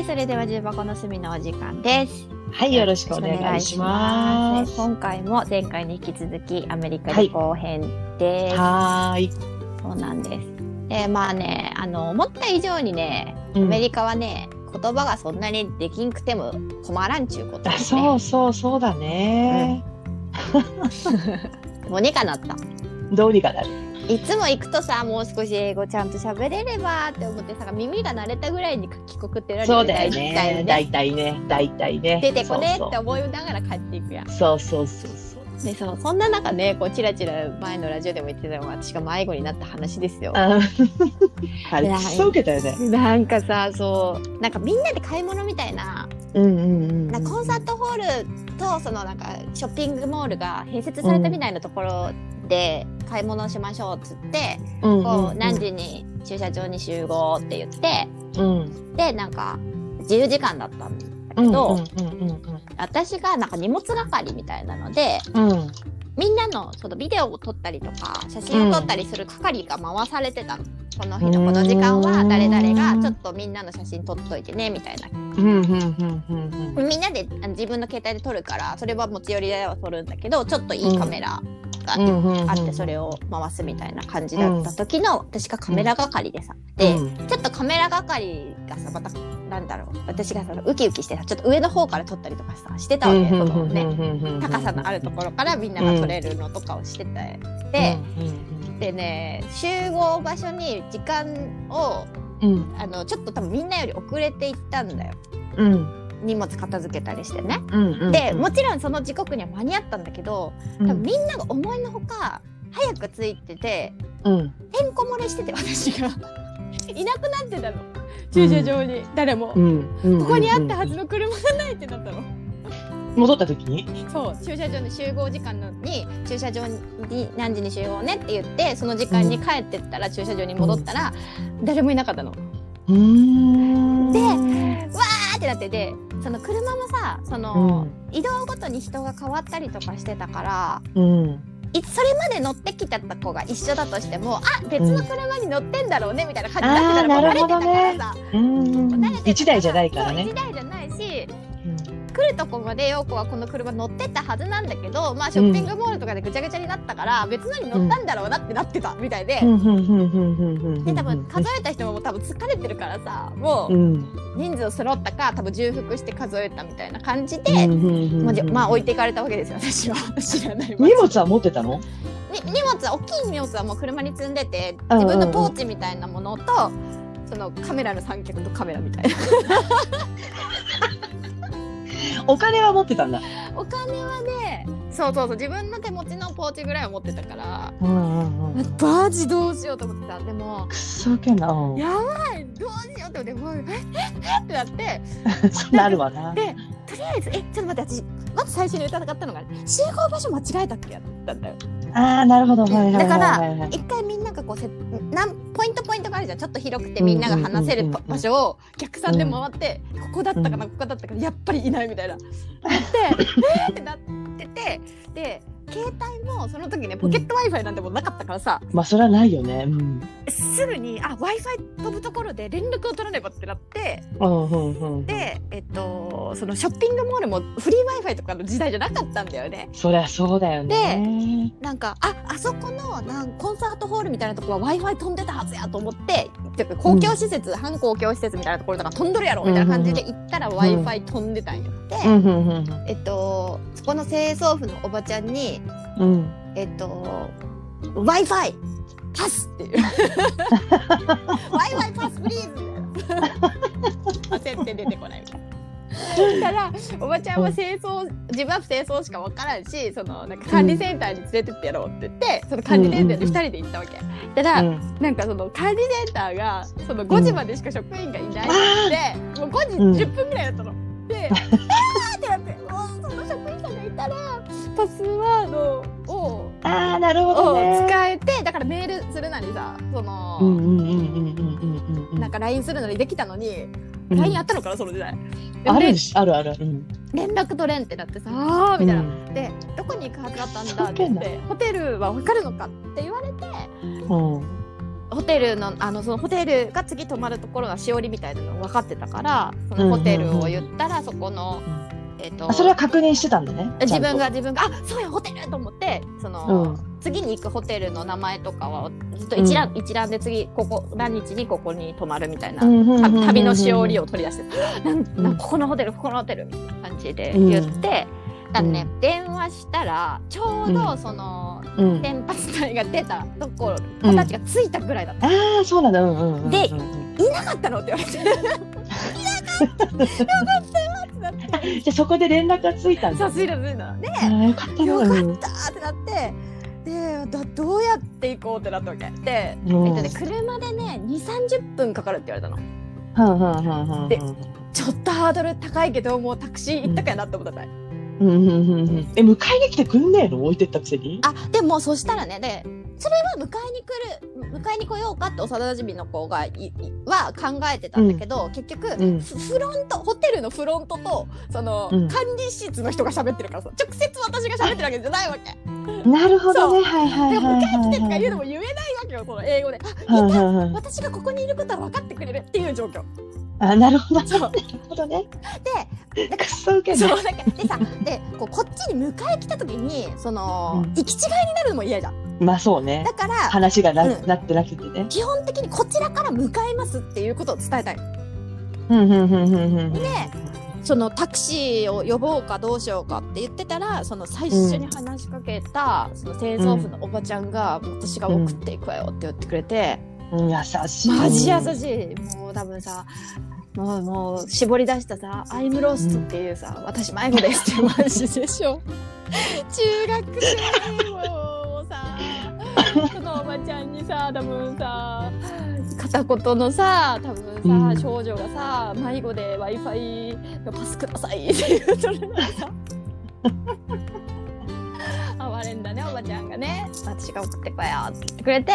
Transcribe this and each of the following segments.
はい、それでは重箱の隅のお時間です。はい、よろしくお願いします。今回も前回に引き続きアメリカ旅行編です。はーい。そうなんです。で、まあね、あの思った以上にね、うんアメリカはね、言葉がそんなにできんくても困らんちゅうことあですね。そうそうそうだね、もうにかなった。どうにかなる。いつも行くとさ、もう少し英語ちゃんと喋れればって思ってさ、耳が慣れたぐらいに帰国ってられるそうだよね。大体ね。大体ね。出てこねって思いながら帰っていくやん。そうそうそうそう。でそうそんな中ねこうチラチラ前のラジオでも言ってたのは私が迷子になった話ですよ。ああれ、けたよね。なんかさそうなんかみんなで買い物みたいなうんうんうん。なコンサートホールとそのなんかショッピングモールが併設されたみたいなところで買い物しましょうっつって、うんうんこう何時に駐車場に集合って言ってうん。でなんか自由時間だったんだけうんど、私がなんか荷物係みたいなのでうん。うん。みんなのそのビデオを撮ったりとか写真を撮ったりする係が回されてたの、この日のこの時間は誰々がちょっとみんなの写真撮っといてねみたいな。みんなで自分の携帯で撮るからそれは持ち寄りでは撮るんだけどちょっといいカメラがあってそれを回すみたいな感じだった時の私がカメラ係でさ、で、うん。ちょっとカメラ係がさまたなんだろう私がそのウキウキしてさちょっと上の方から撮ったりとかさしてたわけ、そのね高さのあるところからみんなが撮れるのとかをしてて、で、でね集合場所に時間をうん。あのちょっと多分みんなより遅れて行ったんだよ。うん。荷物片付けたりしてね。うんうん。でもちろんその時刻には間に合ったんだけどうん。多分みんなが思いのほか早く着いててうん。てんこ漏れしてて私が。いなくなってたの。駐車場に、誰も、うん。うん。ここにあったはずの車がないってなったの。戻った時に？そう駐車場の集合時間のに駐車場に何時に集合ねって言ってその時間に帰ってったら、駐車場に戻ったら、誰もいなかったの。うーん。でわーってなっててその車もさその、移動ごとに人が変わったりとかしてたからうん。いそれまで乗ってきた子が一緒だとしてもあ別の車に乗ってんだろうねみたいな感じになってたらてたからさ。うん慣れてたから一台じゃないからねそう一。台じゃないし来るとこまで陽子はこの車乗ってったはずなんだけどまあショッピングモールとかでぐちゃぐちゃになったから、別のに乗ったんだろうなってなってたみたいで、うん。で多分数えた人も多分疲れてるからさもううん。人数揃ったか多分重複して数えたみたいな感じで、まあまあ置いていかれたわけですよ私は知らない荷物は持ってたの？に荷物は大きい荷物はもう車に積ん。でて自分のポーチみたいなものと、そのカメラの三脚とカメラみたいなお金は持ってたんだ。お金はねそうそうそう自分の手持ちのポーチぐらいは持ってたからうんうんうん。マジどうしようと思ってたでもくそけんな。うんやばいどうしようと思ってもうええってなってそうなるわな。でとりあえずえちょっと待って私まず最初に疑ったのが集合場所間違えたっけやったんだよああなるほど。はいはいはいだからはいはい。一回みんながこうせなんポイントポイントがあるじゃんちょっと広くてみんなが話せる場所を逆算で回って、ここだったかな、うんここだったかなやっぱりいないみたいな。なってえーってなっててで携帯もその時ねポケット w i f i なんてもうなかったからさ、まあそれはないよね。うん。すぐにあ w i f i 飛ぶところで連絡を取らねばってなってうんうんうん。で、えっと、そのショッピングモールもフリー w i f i とかの時代じゃなかったんだよね。そりゃそうだよね。なんかああそこのなんコンサートホールみたいなところは w i f i 飛んでたはずやと思って公共施設、反公共施設みたいなところとか飛んどるやろみたいな感じで行ったら w i f i 飛んでたんよって、うんうんうんえっとそこの清掃婦のおばちゃんにうん。えっと w i f i パスっていう w i f i パスプリーズみたいな焦って出てこないみたいな。たらおばちゃんは清掃自分は清掃しか分からんしそのなんか管理センターに連れてってやろうって言って、その管理センターで2人で行ったわけ。たら、うんなんかその管理センターがその5時までしか職員がいないって、もう5時10分ぐらいだったの。で、パスワードをああなるほどをね。使えてだからメールするなりさその、うんうんうんうんうんうんうん。なんか LINE するのにできたのに、うん LINE あったのかなその時代。であでるしあるある。うん。連絡取れんってなってさあーみたいな。うんでどこに行くはずだったんだって言ってホテルは分かるのかって言われてうん。ホテルのあのそのホテルが次泊まるところがしおりみたいなの分かってたからそのホテルを言ったらそこの、えっ、とあそれは確認してたんだね。自分が自分があそうやホテルと思ってその、うん。次に行くホテルの名前とかはずっと一覧、一覧で次ここ何日にここに泊まるみたいな、んとた旅のしおりを。を取り出してなんうん。なんここのホテルここのホテルみたいな感じで言って、だね、電話したらちょうどその、うん。電波隊が出たところ子たちが着いたぐらいだった、ああそうなんだ。うんうんうんうん。でうん。いなかったの？って言われて いなかった！よってなってじゃあそこで連絡がついたんだ。さすがついたであーよかったね。よかうんったってなって。でだどうやって行こうってなったわけ。で、うん。えっとね、車でね2 3 0分かかるって言われたの。はんはんはんはんはんでちょっとハードル高いけどもうタクシー行ったかやなって思ったうんうんうんうん。え迎えに来てくんねえの？置いてったくせに？あでもそしたらねでそれは迎えに来る迎えに来ようかって幼馴染の子がいいは考えてたんだけど、結局、うんフフロントホテルのフロントとその、うん管理室の人が喋ってるからさ直接私が喋ってるわけじゃないわけ。なるほどね。はいはいはい迎え来てとかはい言うのも言えないわけよその英語で。あはいいたはいはい私がここにいることは分かってくれるっていう状況。あなるほど。そうなるほどね。でくっそ受けね。そうだからでさでこうこっちに迎え来た時にその、うん行き違いになるのも嫌じゃん。まあそうねだ。から話がな,、うんなってなくてね。基本的にこちらから迎えますっていうことを伝えたい。うんうんうんうんうん。でそのタクシーを呼ぼうかどうしようかって言ってたらその最初に話しかけた、その清掃婦のおばちゃんが、私が送っていくわよって言ってくれて、うん、優しい。マジ優しいもう多分さもうもう絞り出したさ「アイムロスト」っていうさ「私迷子です」ってマジでしょ 中学生さ多分さ片言のさ多分さ、うん。少女がさ迷子で w i f i のパスください。って言うとるのにさ哀れんだねおばちゃんがね。私が送ってこよって言ってくれて。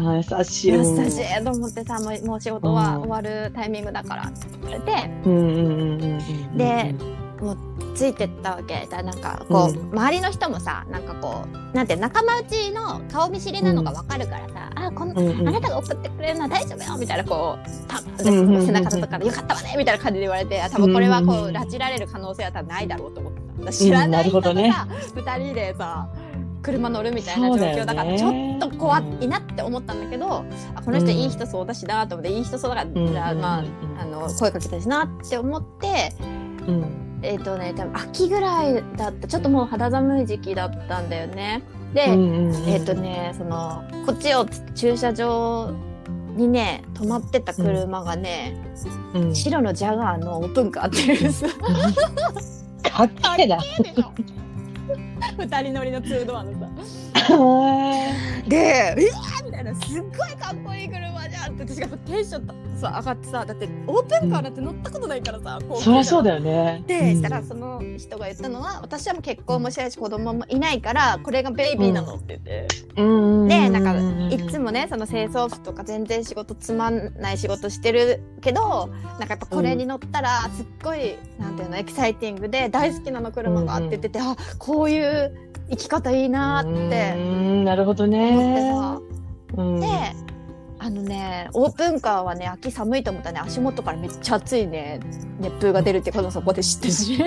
あ優しい。優うんしいと思ってさもうもう仕事はうん。終わるタイミングだからって言ってくれて。うんうんうんうんうん。でついてったわけだ。なんかこう、うん。周りの人もさなんかこうなんて仲間内の顔見知りなのがわかるからさ、あこんうんうん。あなたが送ってくれるのは大丈夫よみたいなこうたうんうんうんうん。背中とかでよかったわねみたいな感じで言われてあ多分これはこうんうんうん。う拉致られる可能性は多分ないだろうと思ってた知らうんな人とないるほどね。さ二人でさ車乗るみたいな状況だからちょっと怖いなって思ったんだけどあこの人いい人そうだしなと思っていい人そうだから、まああの声かけたしなって思ってうんえっ、とね多分秋ぐらいだったちょっともう肌寒い時期だったんだよね。で、うんうんうんえっ、とねそのこっちを駐車場にね止まってた車がね、うん。白のジャガーのオープンカーっていうさかっけえな。二人乗りのツードアのさ。へで「うわー!」みたいなすっごいかっこいい車じゃんって私がテンションさ上がってさだってオープンカーだって乗ったことないからさ、ーそりゃそうだだよね。で、したらその人が言ったのは私はもう結婚もしてないし子供もいないからこれがベイビーなのって言って、うんでなんかいいつもねその清掃婦とか全然仕事つまんない仕事してるけどなんかやっぱこれに乗ったらすっごい、なんていうのエキサイティングで大好きなの車があって言ってて、あこういう生き方いいなーってうんなるほど思ってね。さ、うん。であのねオープンカーはね秋寒いと思ったらね。足元からめっちゃ暑いね。熱風が出るってこともそこで知ってし。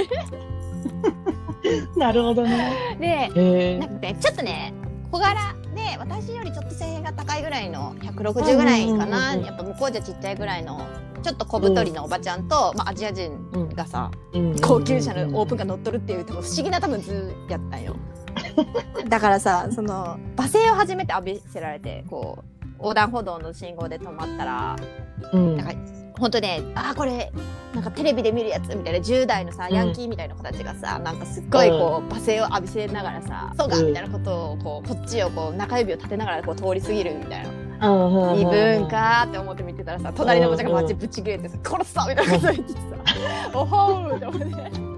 なるほどね。でへなんかねちょっとね小柄。で私よりちょっと背が高いぐらいの160ぐらいかな、うんうんうんうんやっぱ向こうじゃちっちゃいぐらいのちょっと小太りのおばちゃんと、まあ、アジア人がさ、高級車のオープンカー乗っとるっていう多分不思議な多分図やったんよ だからさその罵声を初めて浴びせられてこう横断歩道の信号で止まったらうんなんか本当ねあーこれなんかテレビで見るやつみたいな10代のさうんヤンキーみたいな子たちがさ、なんかすっごいこう罵声を浴びせながらさ「そうか!」うんみたいなことをこうこっちをこう中指を立てながらこう通り過ぎるみたいなうん異文化って思って見てたらさ隣のおばちゃんがマジぶち切れてさ「殺すぞ!」みたいなこと言ってさ「おほー!」って思って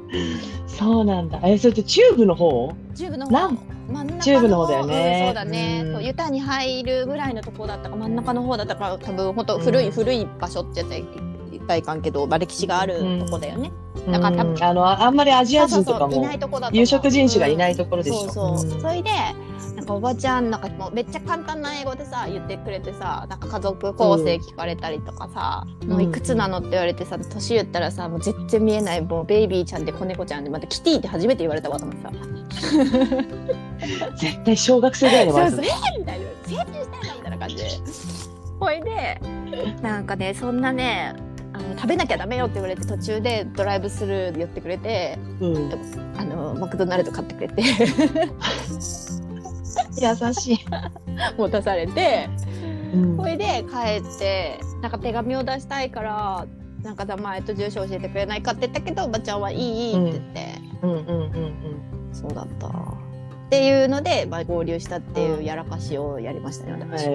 そうなんだ。え、それってチューブの方？チューブの方。なん真ん中のチューブの方だよね。うんそうだね、うん。そうユタに入るぐらいのとこだったか真ん中の方だったから多分本当古い、うん。古い場所ってやつはいいっぱいいかんけど、まあ、歴史があるとこだよね。うん。なんか多分あの、あんまりアジア人とかそうそうそういもないとこだと思う。有色人種がいないところでしょ。そうそう、ん。それでなんかおばちゃんなんかもうめっちゃ簡単な英語でさ言ってくれてさなんか家族構成聞かれたりとかさ、ん。もういくつなのって言われてさ年言ったらさもう全然見えないもうベイビーちゃんで子猫ちゃんでまたキティって初めて言われたわと思ってさ。絶対小学生ぐらいでそう笑そう。えーみたいな。成人したいなみたいな感じ。でほいでなんかねそんなねあの食べなきゃダメよって言われて途中でドライブスルーで寄ってくれてうん、あのマクドナルド買ってくれて優しい。持たされてうんほいで帰ってなんか手紙を出したいからなんか名前と住所教えてくれないかって言ったけどおばちゃんはいいって言って、うんうんうんそうだったっていうので、まあ、合流したっていうやらかしをやりましたねうん。私。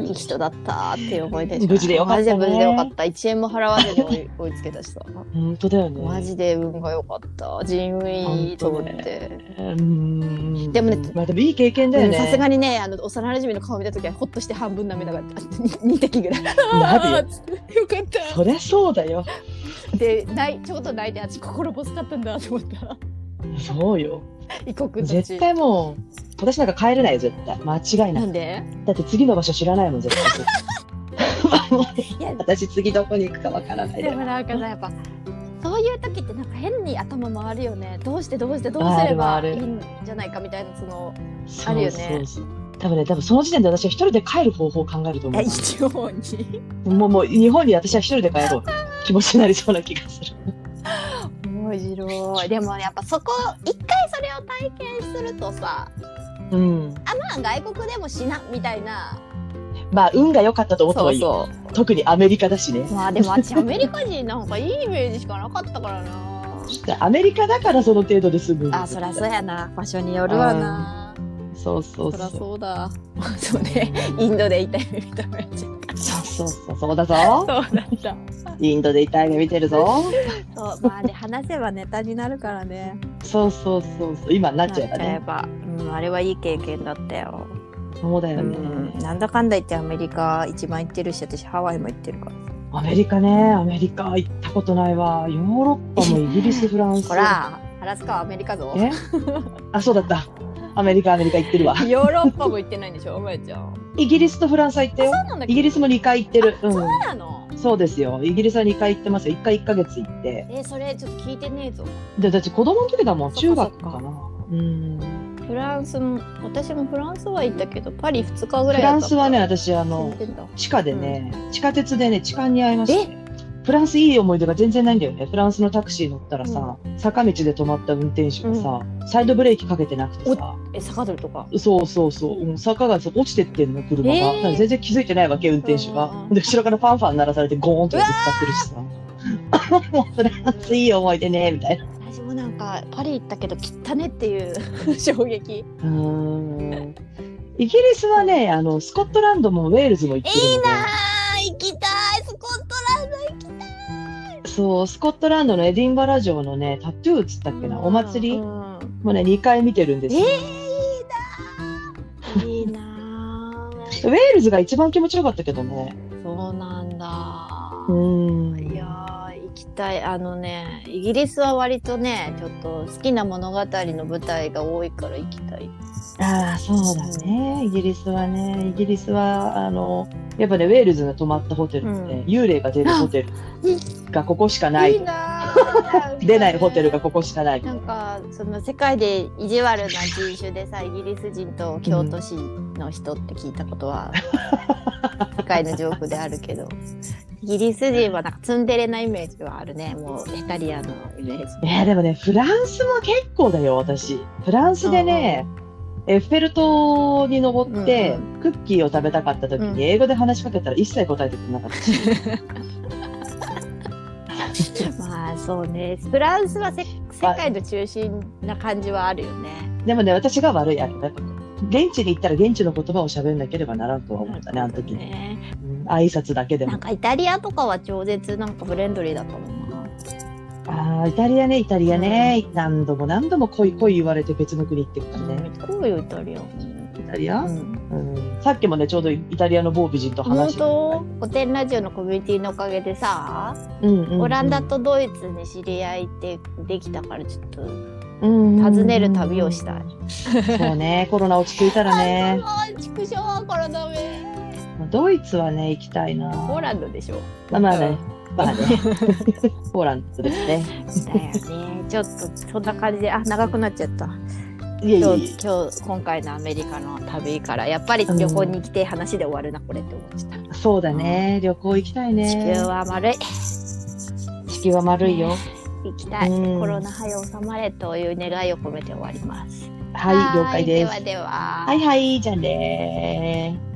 へいい人だったっていう思い出無事でよかったねマジで無事でよかった1円も払わずに追い つけたしさー本当だよね。マジで運が良かった人運いいと思って。うん。でもねまあでもいい経験だよね。うんさすがにねあの幼馴染の顔見た時はほっとして半分涙が2滴ぐらいなるよ よかったそりゃそうだよ。で泣いちょうど泣いて私心細かったんだと思ったそうよ。異国絶対もう、私なんか帰れないよ、絶対。間違いな。ないんで？だって次の場所知らないもん、絶対。私次どこに行くかわからないで。でもなんかさ やっぱそういう時ってなんか変に頭回るよねどうしてどうしてどうすればいいんじゃないかみたいなそのあるよね多分ね、多分その時点で私は一人で帰る方法を考えると思いや一応にう。もう、もう、日本に私は一人で帰ろう。気持ちになりそうな気がする。面白いでもやっぱそこ一回それを体験するとさうん。あまあ外国でもしなみたいなまあ、運が良かったと思った方そうがいいよ。そ特にアメリカだしねう。まあでも私アメリカ人なんかいいイメージしかなかったからなアメリカだからその程度で済むあそりゃそうやな場所によるわなそうそうそりゃそう。そうだ そうねインドで痛い目見ためちゃうそうそうそう、そうだぞ。そうだったインドで痛い目見てるぞ。そうまあね話せばネタになるからねそうそうそうそう。今になっちゃえばね。ん、あれはいい経験だったよ、うそうだよね。ん、なんだかんだ言ってアメリカ一番行ってるし私ハワイも行ってるからアメリカね、アメリカ行ったことないわ。ヨーロッパもイギリス、フランス。ほらアラスカはアメリカぞえ？あ、そうだった。アメリカ、アメリカ行ってるわ。ヨーロッパも行ってないんでしょお前ちゃんイギリスとフランスは行ったよ。イギリスも2回行ってる。うそうなの？ん。そうですよ。イギリスは2回行ってますよ。1回1ヶ月行って。えそれちょっと聞いてねえぞで、だって子供の時だもん。中学かな。うん。フランスも私もフランスは行ったけどパリ2日ぐらいフラだったンスはね、私、あ住の地下でね、地下鉄でね、痴漢に遭いましたね。フランスいい思い出が全然ないんだよね。フランスのタクシー乗ったらさ、坂道で止まった運転手がさ、サイドブレーキかけてなくてさ、え坂取るとか？そうそうそう、うん坂がさ落ちてってんの、車が。えー全然気づいてないわけ、運転手が。うんうんうんで、後ろからファンファン鳴らされてゴーンとぶつかってるしさ。もうフランスいい思い出ね、みたいな。私もなんかパリ行ったけど汚ねっていう 衝撃うーん。イギリスはね、あの、スコットランドもウェールズも行ってる。いいなあ行きたいスコットランド行きたいそう、スコットランドのエディンバラ城のね、タトゥーっつったっけな、お祭りうんもうね、2回見てるんですえよ。ー、いいなあいいなあウェールズが一番気持ちよかったけどね。そうなんだうーん。いやー行きたいあのねイギリスは割とねちょっと好きな物語の舞台が多いから行きたいああ、そうだね。イギリスはね、イギリスは、あの、やっぱね、ウェールズが泊まったホテルって、うん幽霊が出るホテルがここしかないい。な あ出ないホテルがここしかない。なんかその世界で意地悪な人種でさイギリス人と京都市の人って聞いたことは、世界のジョークであるけどイギリス人はなんかツンデレなイメージはあるねもうヘタリアのイメージえーでもね、フランスも結構だよ、私。フランスでね、エッフェル塔に登って、うクッキーを食べたかった時うんに、英語で話しかけたら一切答えてくれなかったし。まあそうねフランスはせ世界の中心な感じはあるよねでもね、私が悪いあれだ。現地に行ったら現地の言葉を喋んなければならんとは思ったね、あの時に。ねうん挨拶だけでもなん。かイタリアとかは超絶なんかフレンドリーだったもんなああ、イタリアね、イタリアね。何度も何度も恋恋言われて別の国行ってるからね。こういうイタリアイタリア、ううんんさっきもね、ちょうどイタリアの某美人と本話して当？古典ラジオのコミュニティのおかげでさ、うんうんうんオランダとドイツに知り合いってできたからちょっとうん訪ねる旅をしたい。そうね、コロナ落ち着いたらね。畜生コロナめ。ドイツはね、行きたいな。ポーランドでしょ。まあまあね、まあね。ポーランドですね。だよね。ちょっとそんな感じで、あ、長くなっちゃった。今日、今日、今回のアメリカの旅から、やっぱり旅行に来て話で終わるな、これって思ってた。や、そうだね。旅行行きたいね。地球は丸い。地球は丸いよ。行きたい。うんコロナ早収まれという願いを込めて終わります。はい、了解です。ではでは。はいはい、じゃあねー。